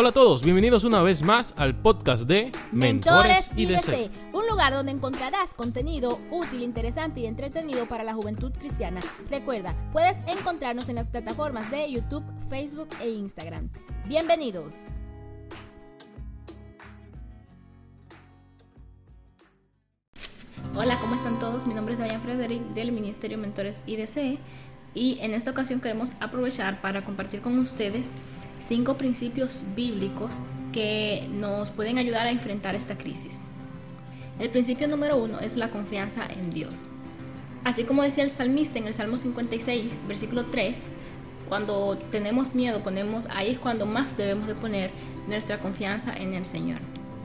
Hola a todos, bienvenidos una vez más al podcast de Mentores, IDC, un lugar donde encontrarás contenido útil, interesante y entretenido para la juventud cristiana. Recuerda, puedes encontrarnos en las plataformas de YouTube, Facebook e Instagram. Bienvenidos. Hola, ¿cómo están todos? Mi nombre es Diane Frederick del Ministerio Mentores IDC y en esta ocasión queremos aprovechar para compartir con ustedes cinco principios bíblicos que nos pueden ayudar a enfrentar esta crisis. El principio número uno es la confianza en Dios. Así como decía el salmista en el Salmo 56, versículo 3, cuando tenemos miedo, ponemos ahí es cuando más debemos de poner nuestra confianza en el Señor.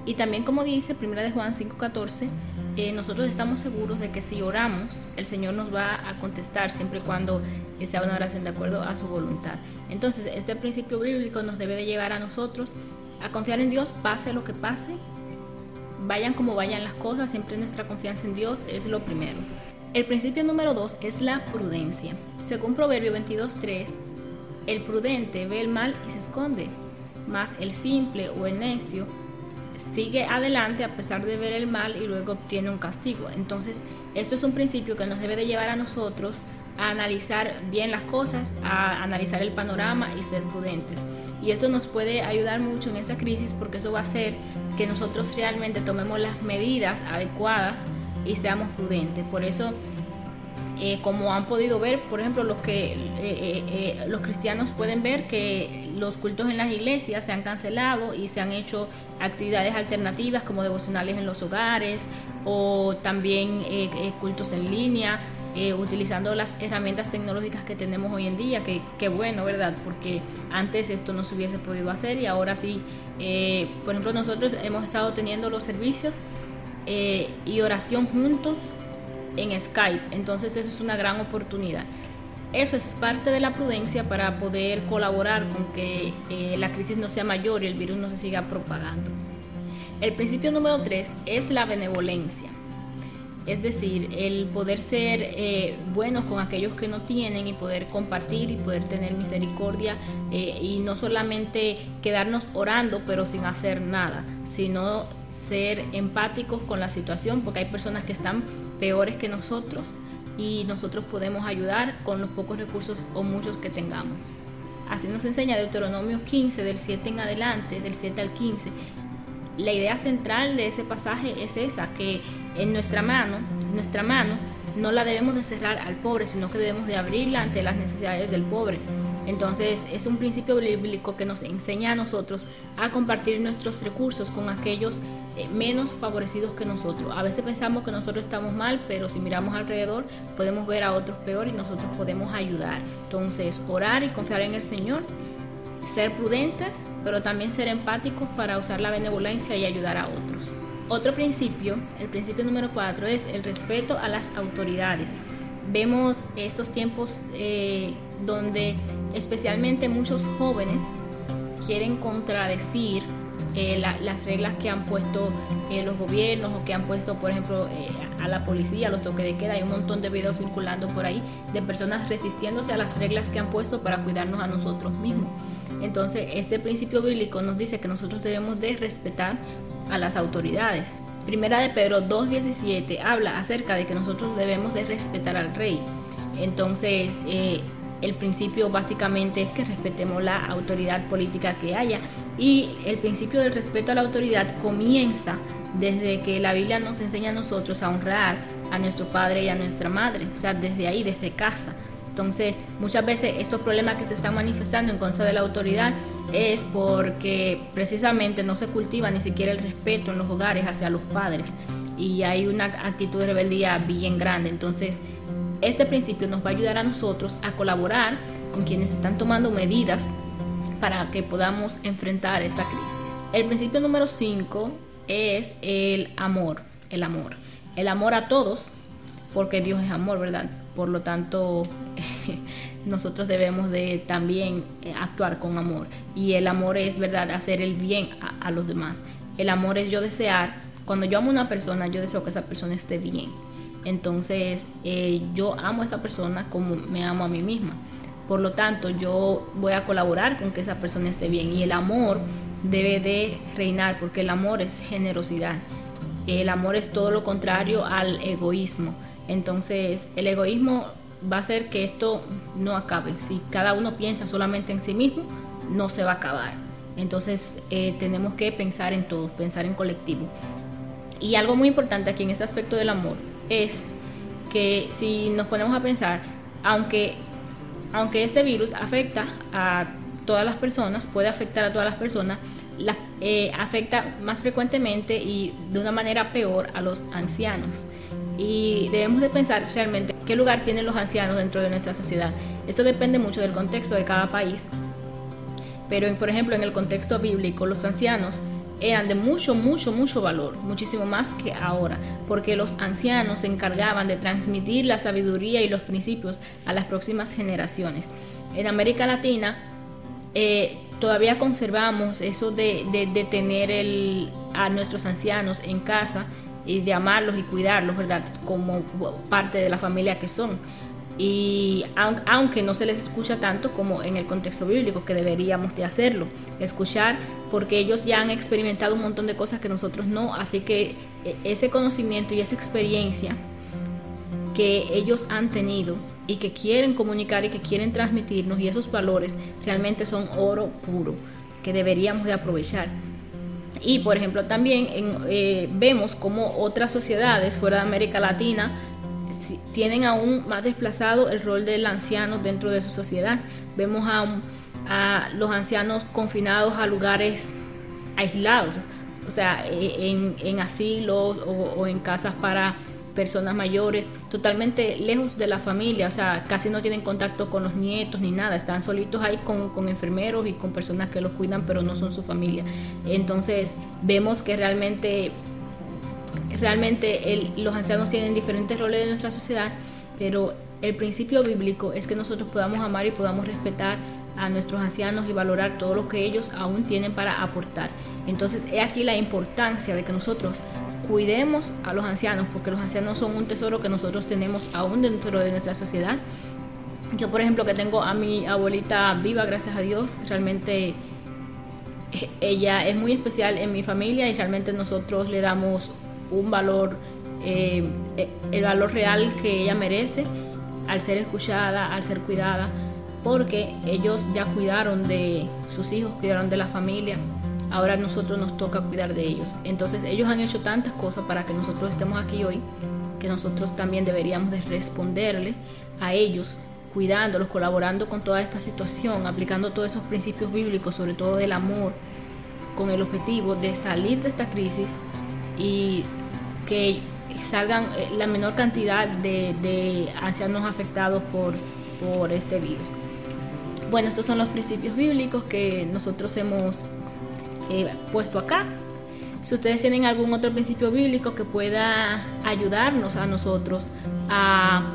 Y también como dice 1 de Juan 5:14, eh, nosotros estamos seguros de que si oramos, el Señor nos va a contestar siempre y cuando sea una oración de acuerdo a su voluntad. Entonces, este principio bíblico nos debe de llevar a nosotros a confiar en Dios, pase lo que pase, vayan como vayan las cosas, siempre nuestra confianza en Dios es lo primero. El principio número dos es la prudencia. Según Proverbio 22.3, el prudente ve el mal y se esconde, más el simple o el necio sigue adelante a pesar de ver el mal y luego obtiene un castigo. Entonces, esto es un principio que nos debe de llevar a nosotros a analizar bien las cosas, a analizar el panorama y ser prudentes. Y esto nos puede ayudar mucho en esta crisis porque eso va a hacer que nosotros realmente tomemos las medidas adecuadas y seamos prudentes. Por eso eh, como han podido ver, por ejemplo, los que eh, eh, los cristianos pueden ver que los cultos en las iglesias se han cancelado y se han hecho actividades alternativas como devocionales en los hogares o también cultos en línea. utilizando las herramientas tecnológicas que tenemos hoy en día, que, que, bueno, ¿verdad? Porque antes esto no se hubiese podido hacer y ahora sí, por ejemplo, nosotros hemos estado teniendo los servicios y oración juntos en Skype. Entonces eso es una gran oportunidad. Eso es parte de la prudencia para poder colaborar con que eh, la crisis no sea mayor y el virus no se siga propagando. El principio número tres es la benevolencia. Es decir, el poder ser eh, buenos con aquellos que no tienen y poder compartir y poder tener misericordia eh, y no solamente quedarnos orando pero sin hacer nada, sino ser empáticos con la situación porque hay personas que están peores que nosotros y nosotros podemos ayudar con los pocos recursos o muchos que tengamos. Así nos enseña Deuteronomio 15, del 7 en adelante, del 7 al 15. La idea central de ese pasaje es esa, que en nuestra mano, nuestra mano no la debemos de cerrar al pobre, sino que debemos de abrirla ante las necesidades del pobre. Entonces es un principio bíblico que nos enseña a nosotros a compartir nuestros recursos con aquellos eh, menos favorecidos que nosotros. A veces pensamos que nosotros estamos mal, pero si miramos alrededor podemos ver a otros peor y nosotros podemos ayudar. Entonces orar y confiar en el Señor, ser prudentes, pero también ser empáticos para usar la benevolencia y ayudar a otros. Otro principio, el principio número cuatro, es el respeto a las autoridades. Vemos estos tiempos eh, donde especialmente muchos jóvenes quieren contradecir eh, las reglas que han puesto eh, los gobiernos o que han puesto, por ejemplo, eh, a la policía, los toques de queda. Hay un montón de videos circulando por ahí de personas resistiéndose a las reglas que han puesto para cuidarnos a nosotros mismos. Entonces, este principio bíblico nos dice que nosotros debemos de respetar a las autoridades. Primera de Pedro 2.17 habla acerca de que nosotros debemos de respetar al rey. Entonces, el principio básicamente es que respetemos la autoridad política que haya y el principio del respeto a la autoridad comienza desde que la Biblia nos enseña a nosotros a honrar a nuestro padre y a nuestra madre, o sea, desde ahí, desde casa. Entonces, muchas veces estos problemas que se están manifestando en contra de la autoridad es porque precisamente no se cultiva ni siquiera el respeto en los hogares hacia los padres y hay una actitud de rebeldía bien grande. Entonces, este principio nos va a ayudar a nosotros a colaborar con quienes están tomando medidas para que podamos enfrentar esta crisis. El principio número 5 es el amor, el amor. El amor a todos, porque Dios es amor, ¿verdad? Por lo tanto, nosotros debemos de también eh, actuar con amor. Y el amor es, ¿verdad?, hacer el bien a, a los demás. El amor es yo desear, cuando yo amo a una persona, yo deseo que esa persona esté bien entonces eh, yo amo a esa persona como me amo a mí misma. Por lo tanto, yo voy a colaborar con que esa persona esté bien. Y el amor debe de reinar, porque el amor es generosidad. El amor es todo lo contrario al egoísmo. Entonces, el egoísmo va a hacer que esto no acabe. Si cada uno piensa solamente en sí mismo, no se va a acabar. Entonces, eh, tenemos que pensar en todos, pensar en colectivo. Y algo muy importante aquí en este aspecto del amor es que si nos ponemos a pensar, aunque, aunque este virus afecta a todas las personas, puede afectar a todas las personas, la, eh, afecta más frecuentemente y de una manera peor a los ancianos. Y debemos de pensar realmente qué lugar tienen los ancianos dentro de nuestra sociedad. Esto depende mucho del contexto de cada país. Pero, por ejemplo, en el contexto bíblico, los ancianos eran de mucho, mucho, mucho valor, muchísimo más que ahora, porque los ancianos se encargaban de transmitir la sabiduría y los principios a las próximas generaciones. En América Latina eh, todavía conservamos eso de, de, tener el, a nuestros ancianos en casa y de amarlos y cuidarlos, ¿verdad? Como parte de la familia que son. Y aunque no se les escucha tanto como en el contexto bíblico, que deberíamos de hacerlo, escuchar porque ellos ya han experimentado un montón de cosas que nosotros no, así que e, ese conocimiento y esa experiencia que ellos han tenido y que quieren comunicar y que quieren transmitirnos y esos valores realmente son oro puro que deberíamos de aprovechar. Y por ejemplo también eh, vemos como otras sociedades fuera de América Latina tienen aún más desplazado el rol del anciano dentro de su sociedad. Vemos a, los ancianos confinados a lugares aislados, o sea, e, en asilos o en casas para personas mayores, totalmente lejos de la familia, o sea, casi no tienen contacto con los nietos ni nada, están solitos ahí con, enfermeros y con personas que los cuidan, pero no son su familia. Entonces, vemos que realmente, realmente los ancianos tienen diferentes roles en nuestra sociedad, pero el principio bíblico es que nosotros podamos amar y podamos respetar a nuestros ancianos y valorar todo lo que ellos aún tienen para aportar. Entonces, he aquí la importancia de que nosotros cuidemos a los ancianos, porque los ancianos son un tesoro que nosotros tenemos aún dentro de nuestra sociedad. Yo, por ejemplo, que tengo a mi abuelita viva, gracias a Dios, realmente eh, ella es muy especial en mi familia y realmente nosotros le damos un valor, eh, el valor real que ella merece al ser escuchada, al ser cuidada, porque ellos ya cuidaron de sus hijos, cuidaron de la familia, ahora a nosotros nos toca cuidar de ellos. Entonces ellos han hecho tantas cosas para que nosotros estemos aquí hoy, que nosotros también deberíamos de responderle a ellos, cuidándolos, colaborando con toda esta situación, aplicando todos esos principios bíblicos, sobre todo del amor, con el objetivo de salir de esta crisis y que salgan eh, la menor cantidad de, ancianos afectados por, por este virus. Bueno, estos son los principios bíblicos que nosotros hemos eh, puesto acá. Si ustedes tienen algún otro principio bíblico que pueda ayudarnos a nosotros a,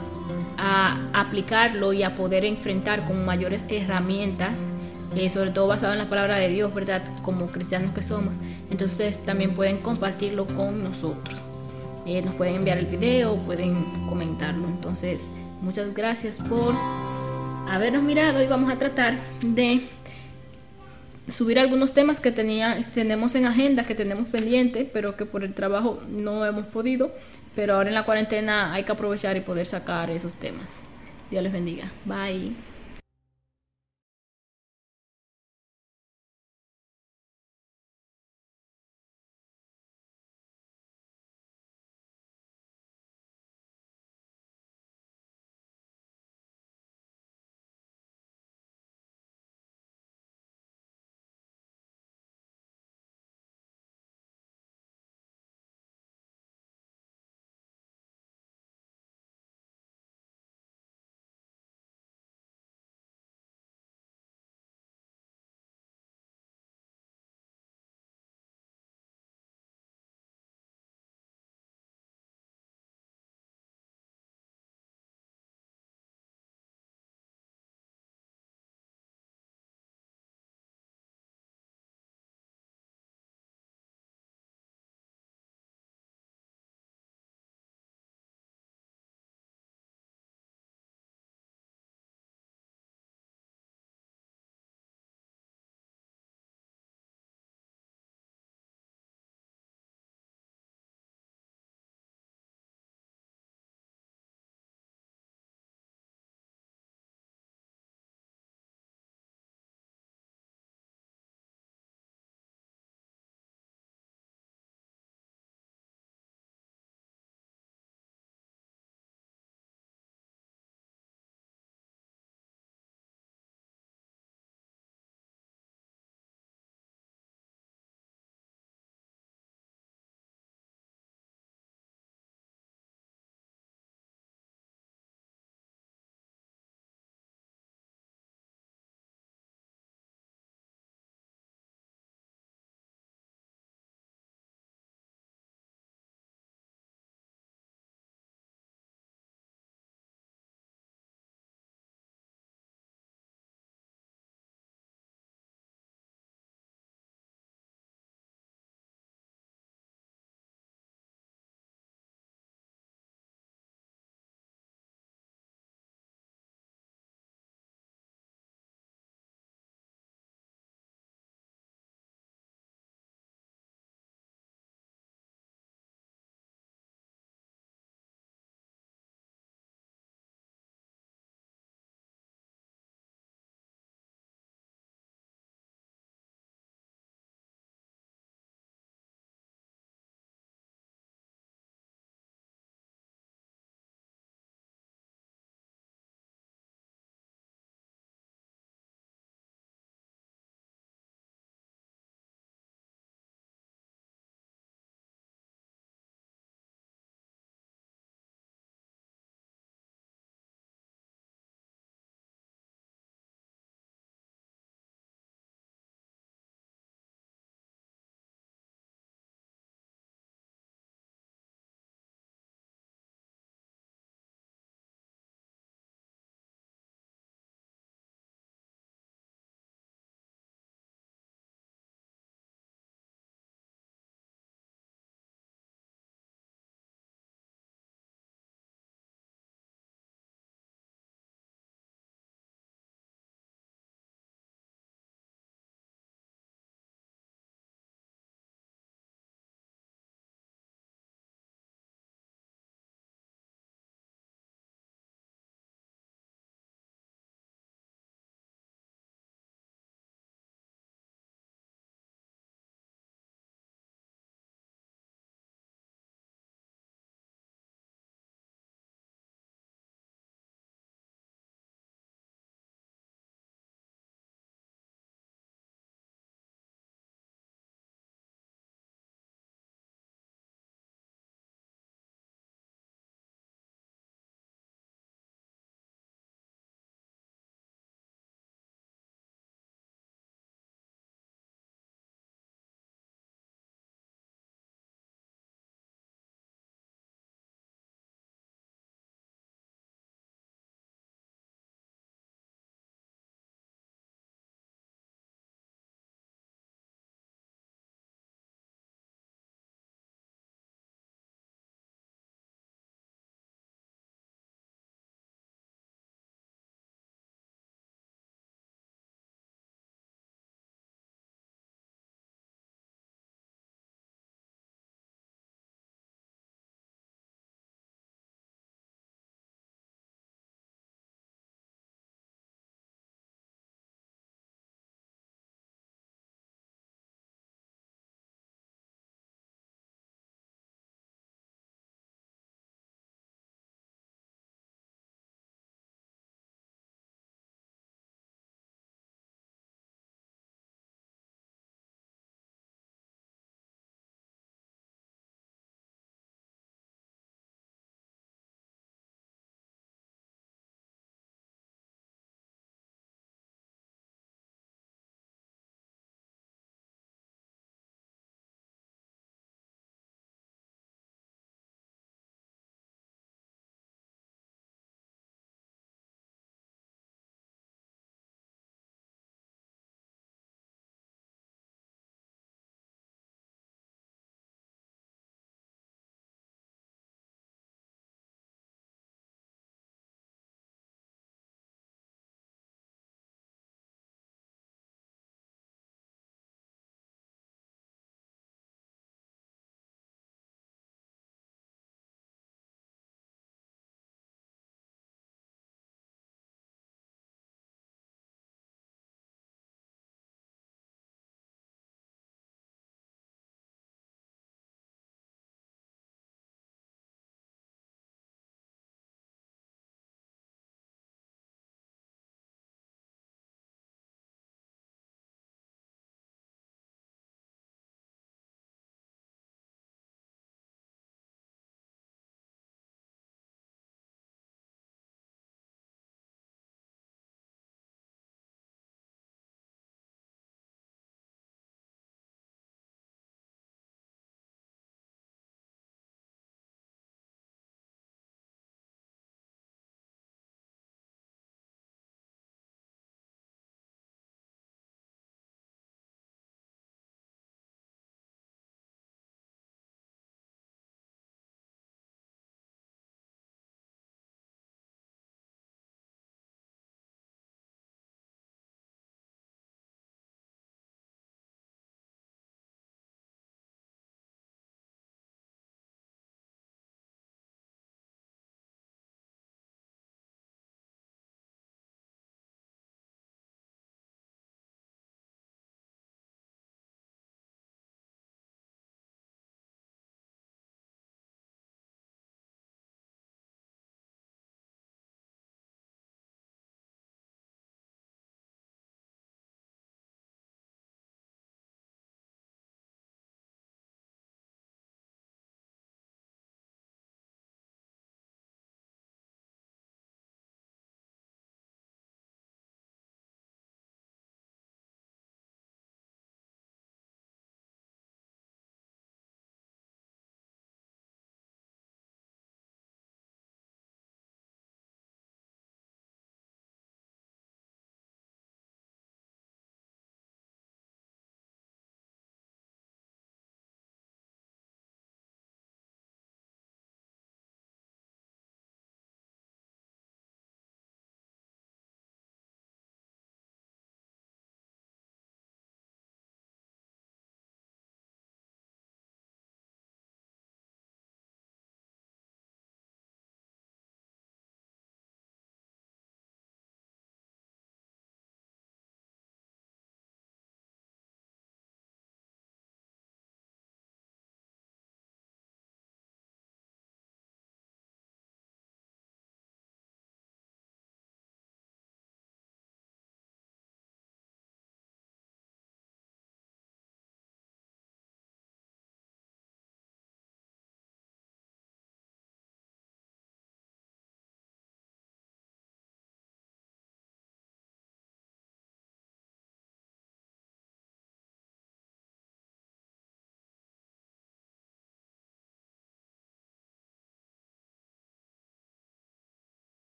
aplicarlo y a poder enfrentar con mayores herramientas, eh, sobre todo basado en la palabra de Dios, ¿verdad? Como cristianos que somos, entonces también pueden compartirlo con nosotros. Eh, nos pueden enviar el video, pueden comentarlo. Entonces, muchas gracias por habernos mirado y vamos a tratar de subir algunos temas que tenía, tenemos en agenda, que tenemos pendiente, pero que por el trabajo no hemos podido. Pero ahora en la cuarentena hay que aprovechar y poder sacar esos temas. Dios les bendiga. Bye.